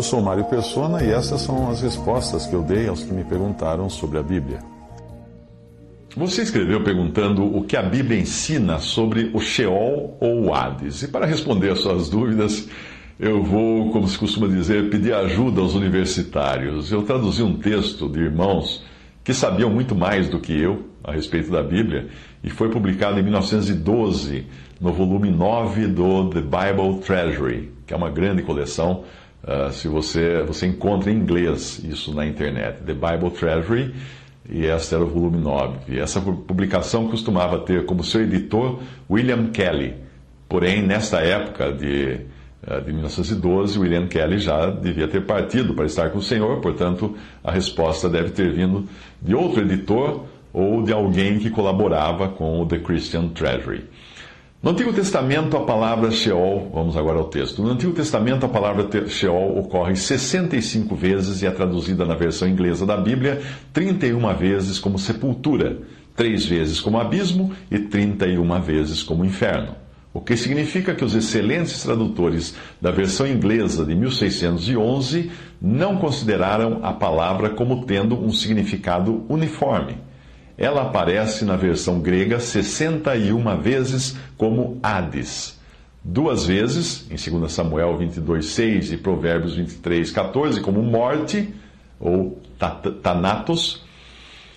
Eu sou Mário Persona e essas são as respostas que eu dei aos que me perguntaram sobre a Bíblia. Você escreveu perguntando o que a Bíblia ensina sobre o Sheol ou o Hades. E para responder às suas dúvidas, eu vou, como se costuma dizer, pedir ajuda aos universitários. Eu traduzi um texto de irmãos que sabiam muito mais do que eu a respeito da Bíblia e foi publicado em 1912 no volume 9 do The Bible Treasury, que é uma grande coleção. Uh, se você, você encontra em inglês isso na internet, The Bible Treasury, e este era o volume 9. E essa publicação costumava ter como seu editor William Kelly. Porém, nesta época de eh, de 1912, William Kelly já devia ter partido para estar com o Senhor, portanto, a resposta deve ter vindo de outro editor ou de alguém que colaborava com o The Christian Treasury. No Antigo Testamento, a palavra Sheol, vamos agora ao texto. No Antigo Testamento, a palavra Sheol ocorre 65 vezes e é traduzida na versão inglesa da Bíblia 31 vezes como sepultura, 3 vezes como abismo e 31 vezes como inferno. O que significa que os excelentes tradutores da versão inglesa de 1611 não consideraram a palavra como tendo um significado uniforme. Ela aparece na versão grega 61 vezes como Hades. Duas vezes, em 2 Samuel 22,6 e Provérbios 23,14, como morte, ou Thanatos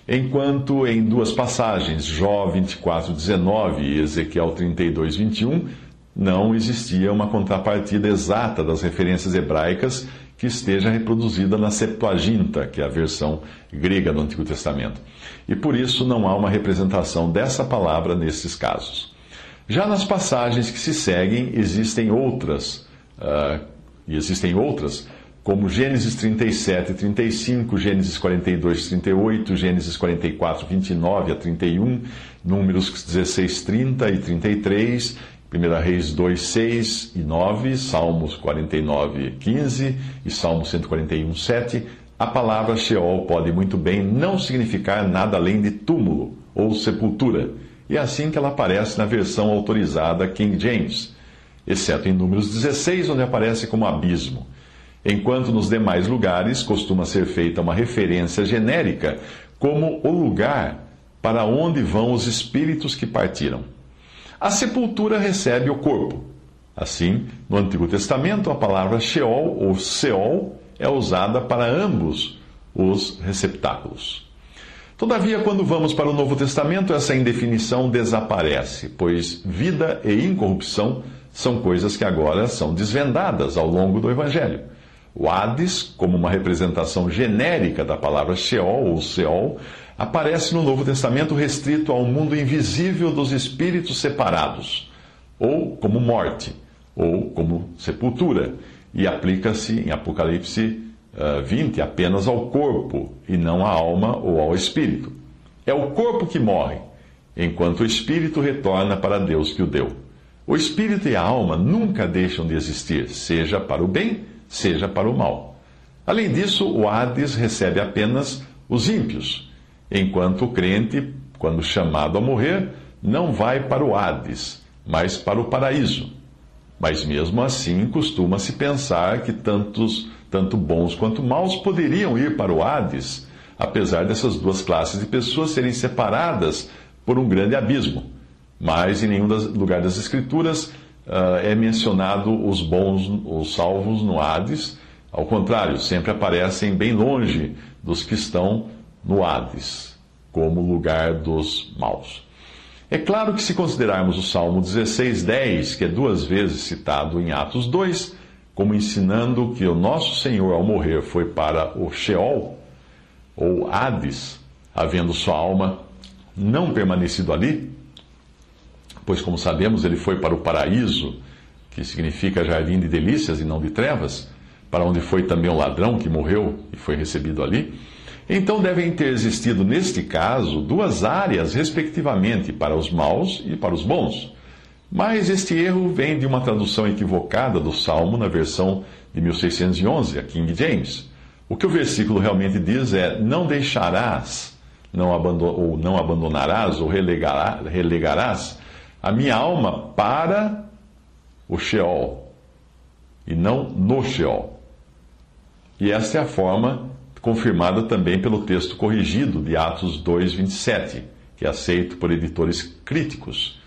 Enquanto em duas passagens, Jó 24, 19 e Ezequiel 32, 21, não existia uma contrapartida exata das referências hebraicas que esteja reproduzida na Septuaginta, que é a versão grega do Antigo Testamento. E por isso não há uma representação dessa palavra nesses casos. Já nas passagens que se seguem, existem outras, uh, e existem outras, como Gênesis 37, 35, Gênesis 42, 38, Gênesis 44, 29 a 31, Números 16, 30 e 33, 1 Reis 2, 6 e 9, Salmos 49, 15 e Salmo 141, 7, a palavra Sheol pode muito bem não significar nada além de túmulo ou sepultura. E é assim que ela aparece na versão autorizada King James, exceto em Números 16, onde aparece como abismo enquanto nos demais lugares costuma ser feita uma referência genérica como o lugar para onde vão os espíritos que partiram. A sepultura recebe o corpo. Assim, no Antigo Testamento, a palavra Sheol ou Seol é usada para ambos os receptáculos. Todavia, quando vamos para o Novo Testamento, essa indefinição desaparece, pois vida e incorrupção são coisas que agora são desvendadas ao longo do Evangelho. O Hades, como uma representação genérica da palavra Sheol ou Seol, aparece no Novo Testamento restrito ao mundo invisível dos espíritos separados, ou como morte, ou como sepultura, e aplica-se em Apocalipse uh, eh, 20 apenas ao corpo e não à alma ou ao espírito. É o corpo que morre, enquanto o espírito retorna para Deus que o deu. O espírito e a alma nunca deixam de existir, seja para o bem, seja para o mal. Além disso, o Hades recebe apenas os ímpios, enquanto o crente, quando chamado a morrer, não vai para o Hades, mas para o paraíso. Mas mesmo assim, costuma-se pensar que tantos, tanto bons quanto maus poderiam ir para o Hades, apesar dessas duas classes de pessoas serem separadas por um grande abismo. Mas em nenhum das, lugar das Escrituras uh, é mencionado os bons, os salvos no Hades. Ao contrário, sempre aparecem bem longe dos que estão no Hades, como lugar dos maus. É claro que se considerarmos o Salmo 16:10, que é duas vezes citado em Atos 2, como ensinando que o nosso Senhor ao morrer foi para o Sheol ou Hades, havendo sua alma não permanecido ali, pois, como sabemos, ele foi para o paraíso, que significa jardim de delícias e não de trevas, para onde foi também o ladrão que morreu e foi recebido ali. Então devem ter existido, neste caso, duas áreas, respectivamente, para os maus e para os bons. Mas este erro vem de uma tradução equivocada do Salmo na versão de 1611, a King James. O que o versículo realmente diz é: Não deixarás, não ou não abandonarás, ou relegarás, relegarás a minha alma para o Sheol, e não no Sheol. E esta é a forma confirmada também pelo texto corrigido de Atos 2:27, que é aceito por editores críticos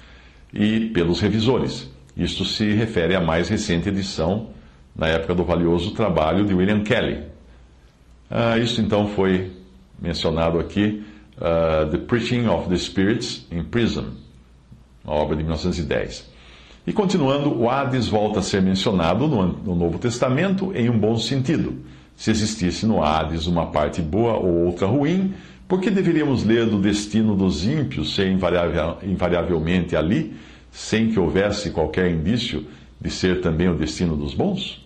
e pelos revisores. Isto se refere à mais recente edição, na época do valioso trabalho de William Kelly. Ah, isso então foi mencionado aqui, uh, The Preaching of the Spirits in Prison, uma obra de 1910. E continuando, o Hades volta a ser mencionado no, no Novo Testamento em um bom sentido. Se existisse no Hades uma parte boa ou outra ruim, por que deveríamos ler do destino dos ímpios ser invariavelmente ali, sem que houvesse qualquer indício de ser também o destino dos bons?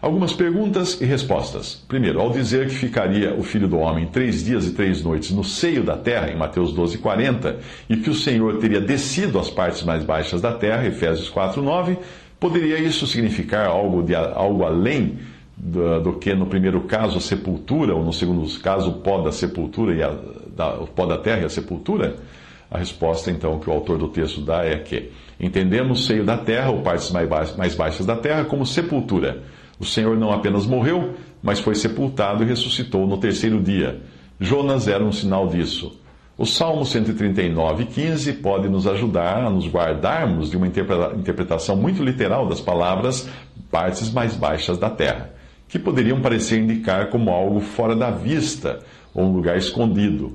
Algumas perguntas e respostas. Primeiro, ao dizer que ficaria o filho do homem três dias e três noites no seio da terra, em Mateus 12, 40, e que o Senhor teria descido às partes mais baixas da terra, Efésios 4, 9, poderia isso significar algo, de, algo além do, do, que no primeiro caso a sepultura, ou no segundo caso o pó da sepultura e a, da, o pó da terra e a sepultura? A resposta, então, que o autor do texto dá é que entendemos o seio da terra, ou partes mais baixas da terra, como sepultura o Senhor não apenas morreu, mas foi sepultado e ressuscitou no terceiro dia. Jonas era um sinal disso. O Salmo 139, 15 pode nos ajudar a nos guardarmos de uma interpretação muito literal das palavras partes mais baixas da terra, que poderiam parecer indicar como algo fora da vista ou um lugar escondido.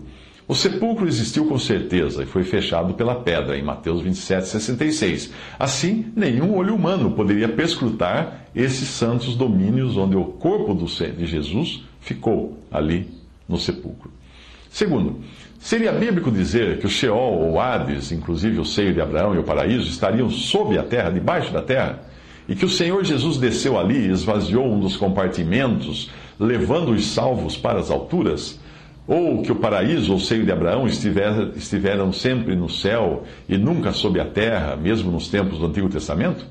O sepulcro existiu com certeza e foi fechado pela pedra, em Mateus 27, 66. Assim, nenhum olho humano poderia perscrutar esses santos domínios onde o corpo de Jesus ficou ali no sepulcro. Segundo, seria bíblico dizer que o Sheol ou Hades, inclusive o seio de Abraão e o paraíso, estariam sob a terra, debaixo da terra? E que o Senhor Jesus desceu ali e esvaziou um dos compartimentos, levando os salvos para as alturas? Ou que o paraíso, ou seio de Abraão, estiver, estiveram sempre no céu e nunca sob a terra, mesmo nos tempos do Antigo Testamento?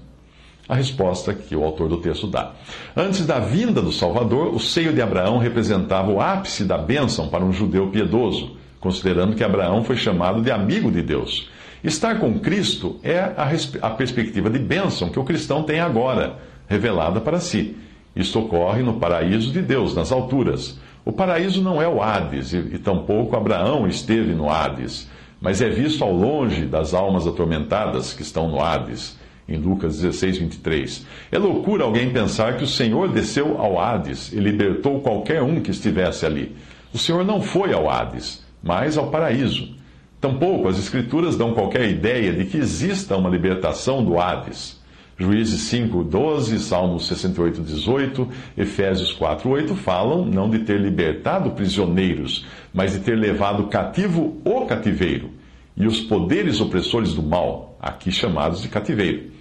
A resposta que o autor do texto dá. Antes da vinda do Salvador, o seio de Abraão representava o ápice da bênção para um judeu piedoso, considerando que Abraão foi chamado de amigo de Deus. Estar com Cristo é a, a perspectiva de bênção que o cristão tem agora, revelada para si. Isto ocorre no paraíso de Deus, nas alturas. O paraíso não é o Hades, e, e tampouco Abraão esteve no Hades, mas é visto ao longe das almas atormentadas que estão no Hades, em Lucas 16, 23. É loucura alguém pensar que o Senhor desceu ao Hades e libertou qualquer um que estivesse ali. O Senhor não foi ao Hades, mas ao paraíso. Tampouco as Escrituras dão qualquer ideia de que exista uma libertação do Hades. Juízes 5, 12, Salmos 68, 18, Efésios 4, 8 falam não de ter libertado prisioneiros, mas de ter levado cativo o cativeiro e os poderes opressores do mal, aqui chamados de cativeiro.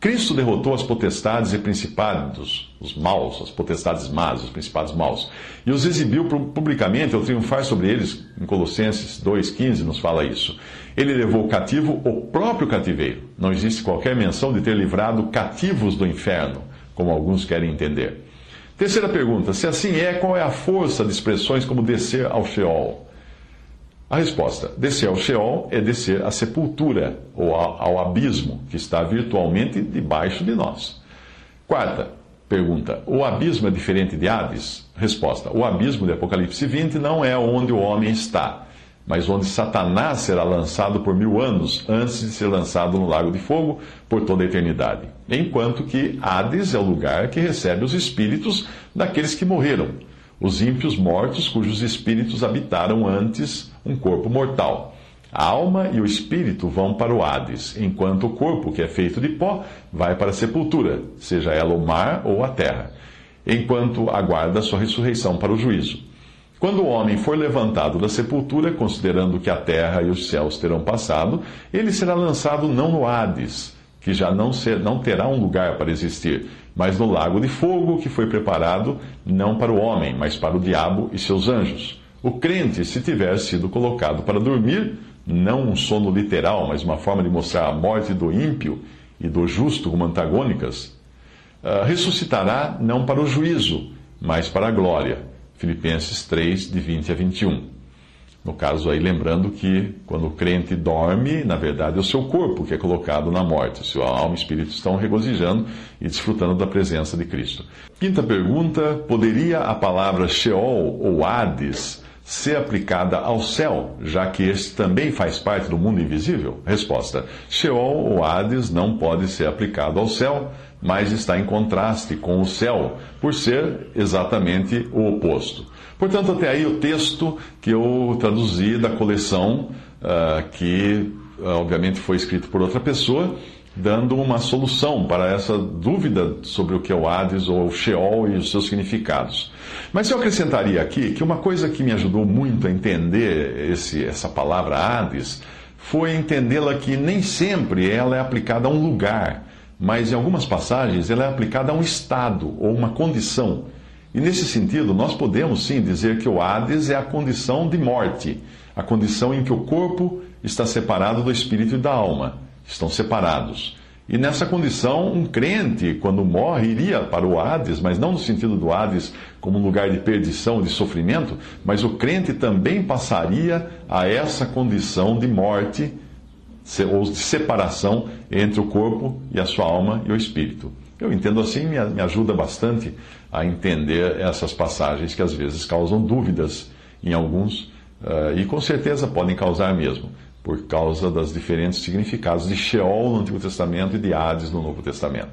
Cristo derrotou as potestades e principados, os maus, as potestades más, os principados maus, e os exibiu publicamente ao triunfar sobre eles. Em Colossenses 2,15 nos fala isso. Ele levou cativo o próprio cativeiro. Não existe qualquer menção de ter livrado cativos do inferno, como alguns querem entender. Terceira pergunta: se assim é, qual é a força de expressões como descer ao Sheol? A resposta: descer ao Sheol é descer à sepultura, ou ao abismo, que está virtualmente debaixo de nós. Quarta pergunta: o abismo é diferente de Hades? Resposta: o abismo de Apocalipse 20 não é onde o homem está, mas onde Satanás será lançado por mil anos, antes de ser lançado no lago de fogo por toda a eternidade. Enquanto que Hades é o lugar que recebe os espíritos daqueles que morreram os ímpios mortos cujos espíritos habitaram antes um corpo mortal. A alma e o espírito vão para o Hades, enquanto o corpo, que é feito de pó, vai para a sepultura, seja ela o mar ou a terra, enquanto aguarda sua ressurreição para o juízo. Quando o homem for levantado da sepultura, considerando que a terra e os céus terão passado, ele será lançado não no Hades, que já não, ser, não terá um lugar para existir, mas no lago de fogo que foi preparado não para o homem, mas para o diabo e seus anjos. O crente, se tiver sido colocado para dormir, não um sono literal, mas uma forma de mostrar a morte do ímpio e do justo como antagônicas, uh, ressuscitará não para o juízo, mas para a glória. Filipenses 3, de 20 a 21. No caso aí, lembrando que quando o crente dorme, na verdade é o seu corpo que é colocado na morte. Sua alma e espírito estão regozijando e desfrutando da presença de Cristo. Quinta pergunta: poderia a palavra Sheol ou Hades ser aplicada ao céu, já que este também faz parte do mundo invisível? Resposta: Sheol ou Hades não pode ser aplicado ao céu mas está em contraste com o céu, por ser exatamente o oposto. Portanto, até aí o texto que eu traduzi da coleção, uh, que uh, obviamente foi escrito por outra pessoa, dando uma solução para essa dúvida sobre o que é o Hades ou o Sheol e os seus significados. Mas eu acrescentaria aqui que uma coisa que me ajudou muito a entender esse, essa palavra Hades foi entendê-la que nem sempre ela é aplicada a um lugar mas em algumas passagens ela é aplicada a um estado ou uma condição. E nesse sentido, nós podemos sim dizer que o Hades é a condição de morte, a condição em que o corpo está separado do espírito e da alma, estão separados. E nessa condição, um crente, quando morre, iria para o Hades, mas não no sentido do Hades como um lugar de perdição, de sofrimento, mas o crente também passaria a essa condição de morte ou de separação entre o corpo e a sua alma e o espírito. Eu entendo assim, me, me ajuda bastante a entender essas passagens que às vezes causam dúvidas em alguns, uh, e com certeza podem causar mesmo, por causa dos diferentes significados de Sheol no Antigo Testamento e de Hades no Novo Testamento.